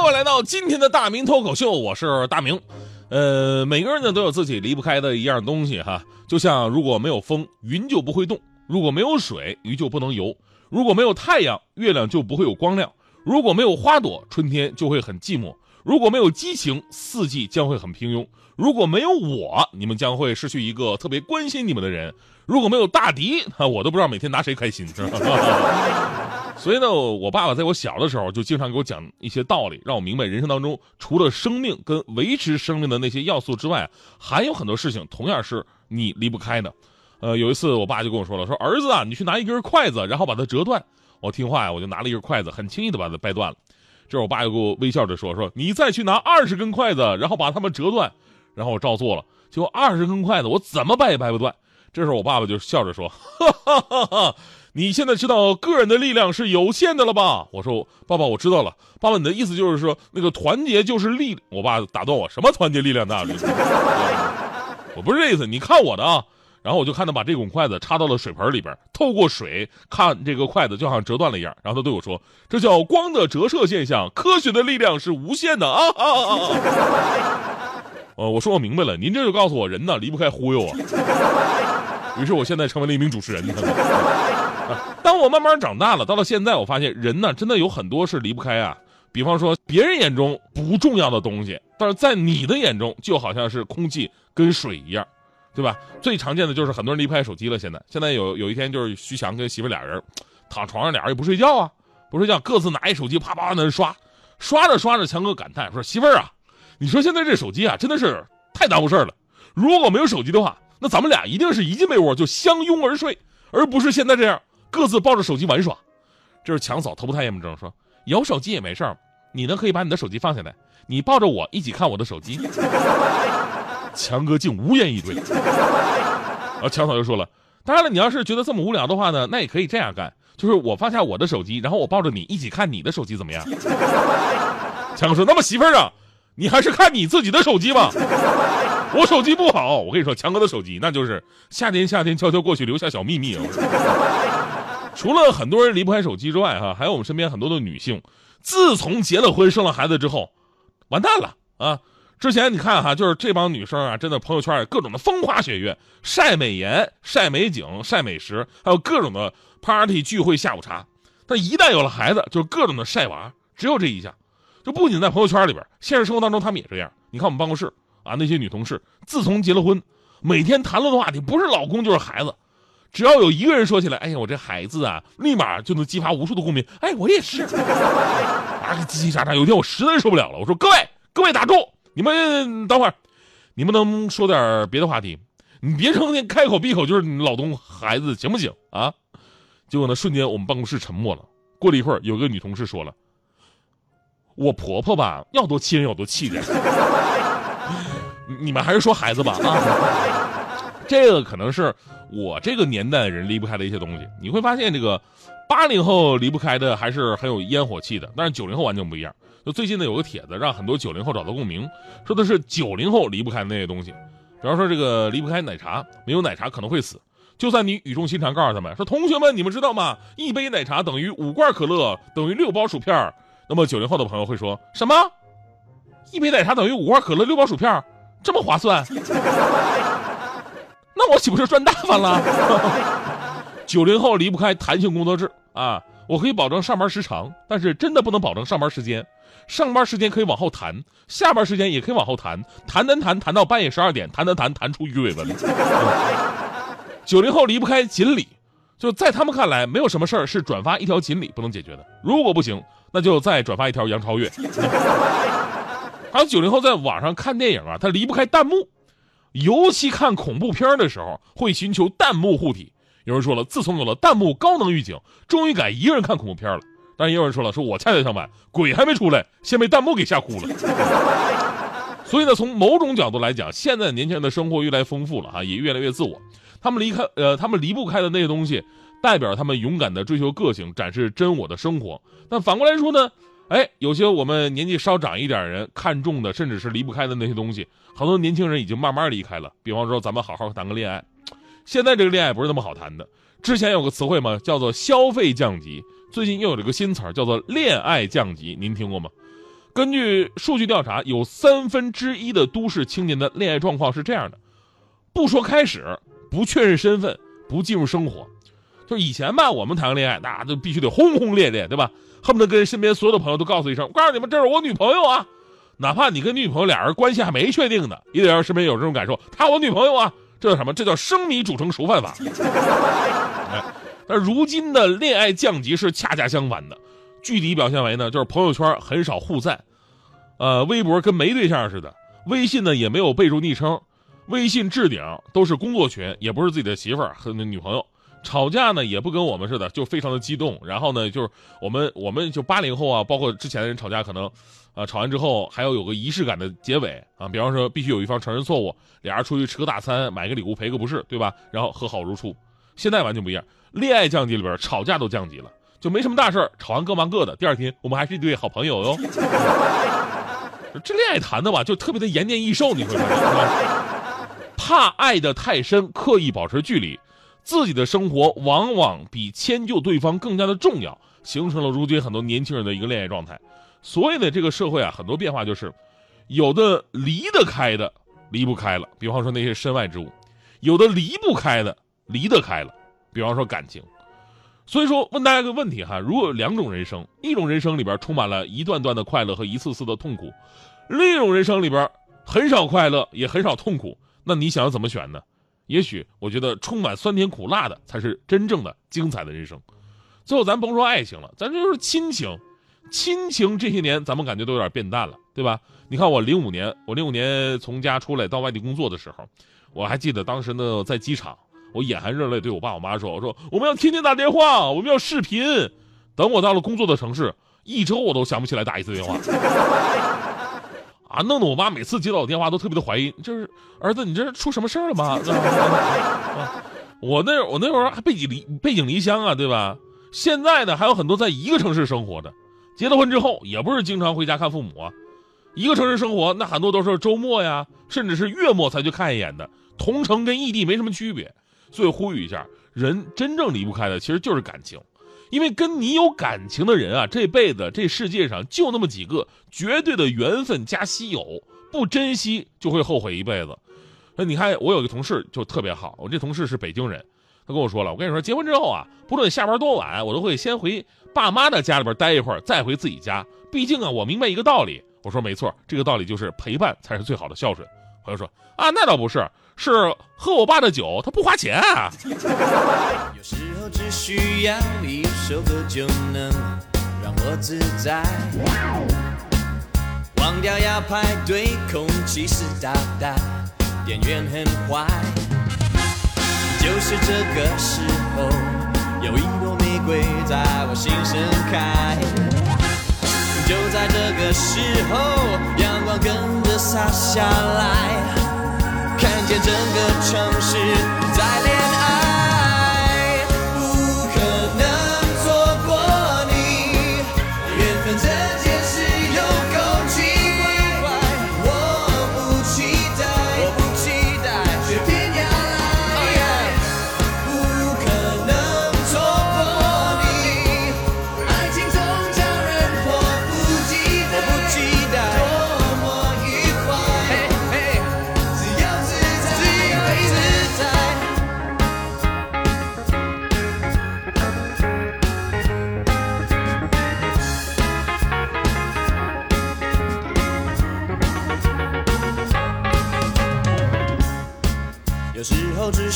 各位来到今天的大明脱口秀，我是大明。呃，每个人呢都有自己离不开的一样东西哈，就像如果没有风，云就不会动；如果没有水，鱼就不能游；如果没有太阳，月亮就不会有光亮；如果没有花朵，春天就会很寂寞；如果没有激情，四季将会很平庸；如果没有我，你们将会失去一个特别关心你们的人；如果没有大迪，我都不知道每天拿谁开心。所以呢，我爸爸在我小的时候就经常给我讲一些道理，让我明白人生当中除了生命跟维持生命的那些要素之外，还有很多事情同样是你离不开的。呃，有一次我爸就跟我说了，说儿子啊，你去拿一根筷子，然后把它折断。我听话呀，我就拿了一根筷子，很轻易的把它掰断了。这时候我爸又给我微笑着说，说你再去拿二十根筷子，然后把它们折断。然后我照做了，结果二十根筷子我怎么掰也掰不断。这时候我爸爸就笑着说，哈哈哈哈。你现在知道个人的力量是有限的了吧？我说爸爸，我知道了。爸爸，你的意思就是说那个团结就是力？我爸打断我，什么团结力量大？我不是这意思，你看我的啊。然后我就看他把这种筷子插到了水盆里边，透过水看这个筷子就好像折断了一样。然后他对我说：“这叫光的折射现象，科学的力量是无限的啊啊啊！”呃，我说我明白了，您这就告诉我人呢离不开忽悠啊。于是我现在成为了一名主持人。当我慢慢长大了，到了现在，我发现人呢，真的有很多是离不开啊。比方说，别人眼中不重要的东西，但是在你的眼中，就好像是空气跟水一样，对吧？最常见的就是很多人离不开手机了。现在，现在有有一天，就是徐强跟媳妇俩人躺床上，俩人也不睡觉啊，不睡觉，各自拿一手机啪啪在那刷，刷着刷着，强哥感叹说：“媳妇儿啊，你说现在这手机啊，真的是太耽误事儿了。如果没有手机的话，那咱们俩一定是一进被窝就相拥而睡，而不是现在这样。”各自抱着手机玩耍，这是强嫂头不太严重说，有手机也没事儿，你呢可以把你的手机放下来，你抱着我一起看我的手机。强哥竟无言以对。啊，强嫂又说了，当然了，你要是觉得这么无聊的话呢，那也可以这样干，就是我放下我的手机，然后我抱着你一起看你的手机，怎么样？强哥说，那么媳妇儿啊，你还是看你自己的手机吧，我手机不好。我跟你说，强哥的手机那就是夏天夏天悄悄过去留下小秘密啊。除了很多人离不开手机之外，哈，还有我们身边很多的女性，自从结了婚、生了孩子之后，完蛋了啊！之前你看哈，就是这帮女生啊，真的朋友圈各种的风花雪月，晒美颜、晒美景、晒美食，还有各种的 party 聚会、下午茶。但一旦有了孩子，就是各种的晒娃，只有这一项。就不仅在朋友圈里边，现实生活当中他们也这样。你看我们办公室啊，那些女同事，自从结了婚，每天谈论的话题不是老公就是孩子。只要有一个人说起来，哎呀，我这孩子啊，立马就能激发无数的共鸣。哎，我也是，啊，叽叽喳喳。有一天我实在受不了了，我说：“各位，各位打住，你们等会儿，你们能说点别的话题？你别成天开口闭口就是你老公孩子，行不行啊？”结果呢，瞬间我们办公室沉默了。过了一会儿，有个女同事说了：“我婆婆吧，要多气人有多气人。你们还是说孩子吧啊。”这个可能是我这个年代人离不开的一些东西。你会发现，这个八零后离不开的还是很有烟火气的，但是九零后完全不一样。就最近呢，有个帖子让很多九零后找到共鸣，说的是九零后离不开那些东西。比方说，这个离不开奶茶，没有奶茶可能会死。就算你语重心长告诉他们说：“同学们，你们知道吗？一杯奶茶等于五罐可乐，等于六包薯片。”那么九零后的朋友会说什么？一杯奶茶等于五罐可乐、六包薯片，这么划算？那我岂不是赚大发了？九零后离不开弹性工作制啊！我可以保证上班时长，但是真的不能保证上班时间。上班时间可以往后弹，下班时间也可以往后弹，弹弹弹弹到半夜十二点，弹弹弹弹出鱼尾纹。九零后离不开锦鲤，就在他们看来，没有什么事儿是转发一条锦鲤不能解决的。如果不行，那就再转发一条杨超越。还有九零后在网上看电影啊，他离不开弹幕。尤其看恐怖片的时候，会寻求弹幕护体。有人说了，自从有了弹幕高能预警，终于敢一个人看恐怖片了。当然也有人说了，说我恰恰相反，鬼还没出来，先被弹幕给吓哭了。所以呢，从某种角度来讲，现在年轻人的生活越来越丰富了哈，也越来越自我。他们离开呃，他们离不开的那些东西，代表他们勇敢的追求个性，展示真我的生活。但反过来说呢，哎，有些我们年纪稍长一点人看重的，甚至是离不开的那些东西，很多年轻人已经慢慢离开了。比方说，咱们好好谈个恋爱，现在这个恋爱不是那么好谈的。之前有个词汇嘛，叫做消费降级。最近又有了个新词儿，叫做恋爱降级。您听过吗？根据数据调查，有三分之一的都市青年的恋爱状况是这样的：不说开始，不确认身份，不进入生活。就以前吧，我们谈个恋爱，那就必须得轰轰烈烈，对吧？恨不得跟身边所有的朋友都告诉一声：“我告诉你们，这是我女朋友啊！”哪怕你跟女朋友俩人关系还没确定呢，也得让身边有这种感受，她我女朋友啊！这叫什么？这叫生米煮成熟饭法。那如今的恋爱降级是恰恰相反的，具体表现为呢，就是朋友圈很少互赞，呃，微博跟没对象似的，微信呢也没有备注昵称，微信置顶都是工作群，也不是自己的媳妇儿和女朋友，吵架呢也不跟我们似的，就非常的激动，然后呢就是我们我们就八零后啊，包括之前的人吵架可能，啊吵完之后还要有个仪式感的结尾啊，比方说必须有一方承认错误，俩人出去吃个大餐，买个礼物赔个不是，对吧？然后和好如初。现在完全不一样，恋爱降级里边吵架都降级了，就没什么大事吵完各忙各的。第二天我们还是一对好朋友哟。这恋爱谈的吧，就特别的延年益寿，你会发现，怕爱的太深，刻意保持距离，自己的生活往往比迁就对方更加的重要，形成了如今很多年轻人的一个恋爱状态。所以呢，这个社会啊，很多变化就是，有的离得开的离不开了，比方说那些身外之物；有的离不开的。离得开了，比方说感情，所以说问大家个问题哈：如果有两种人生，一种人生里边充满了一段段的快乐和一次次的痛苦，另一种人生里边很少快乐也很少痛苦，那你想要怎么选呢？也许我觉得充满酸甜苦辣的才是真正的精彩的人生。最后咱甭说爱情了，咱就是亲情，亲情这些年咱们感觉都有点变淡了，对吧？你看我零五年，我零五年从家出来到外地工作的时候，我还记得当时呢在机场。我眼含热泪对我爸我妈说：“我说我们要天天打电话，我们要视频。等我到了工作的城市，一周我都想不起来打一次电话。啊，弄得我妈每次接到我电话都特别的怀疑，就是儿子，你这是出什么事儿了吗？我那我那会儿还背井离背井离乡啊，对吧？现在呢，还有很多在一个城市生活的，结了婚之后也不是经常回家看父母啊。一个城市生活，那很多都是周末呀，甚至是月末才去看一眼的，同城跟异地没什么区别。”所以呼吁一下，人真正离不开的其实就是感情，因为跟你有感情的人啊，这辈子这世界上就那么几个，绝对的缘分加稀有，不珍惜就会后悔一辈子。那你看，我有一个同事就特别好，我这同事是北京人，他跟我说了，我跟你说，结婚之后啊，不论下班多晚，我都会先回爸妈的家里边待一会儿，再回自己家。毕竟啊，我明白一个道理。我说没错，这个道理就是陪伴才是最好的孝顺。朋友说啊，那倒不是。是喝我爸的酒，他不花钱啊。有时候只需要一首歌就能让我自在，忘掉要排队，空气湿哒哒，店员很坏。就是这个时候，有一朵玫瑰在我心盛开。就在这个时候，阳光更洒下来。看见整个城市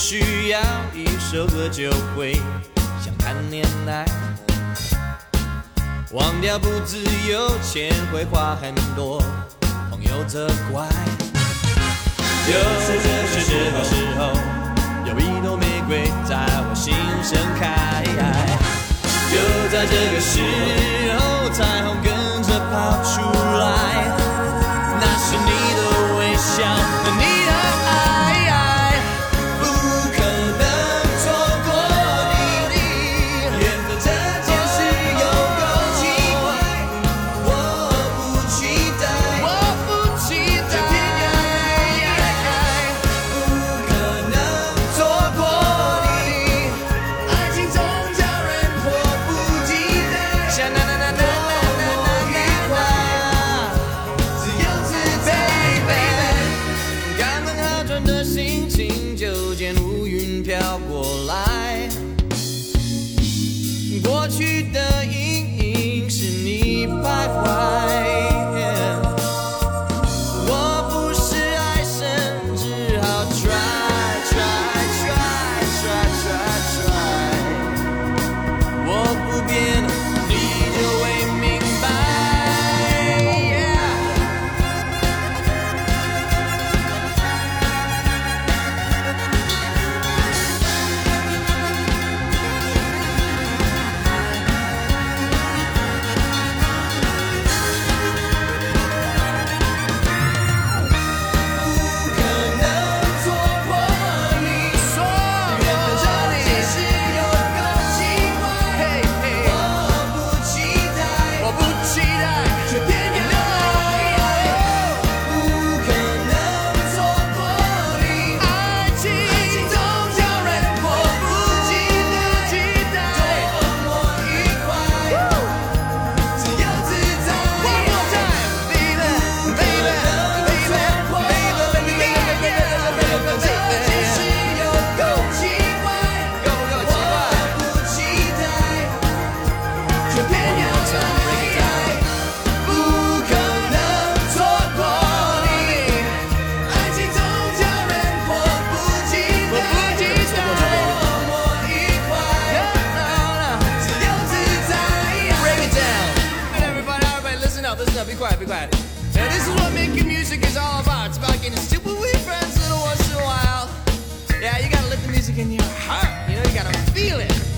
需要一首歌就会想谈恋爱忘掉不自由钱会花很多朋友责怪就在这个时候有一朵玫瑰在我心盛开就在这个时候彩虹跟着跑出来那是你的微笑和你 be quiet. Now this is what making music is all about. It's about getting stupid with friends little once in a while. Yeah, you gotta let the music in your heart. You know, you gotta feel it.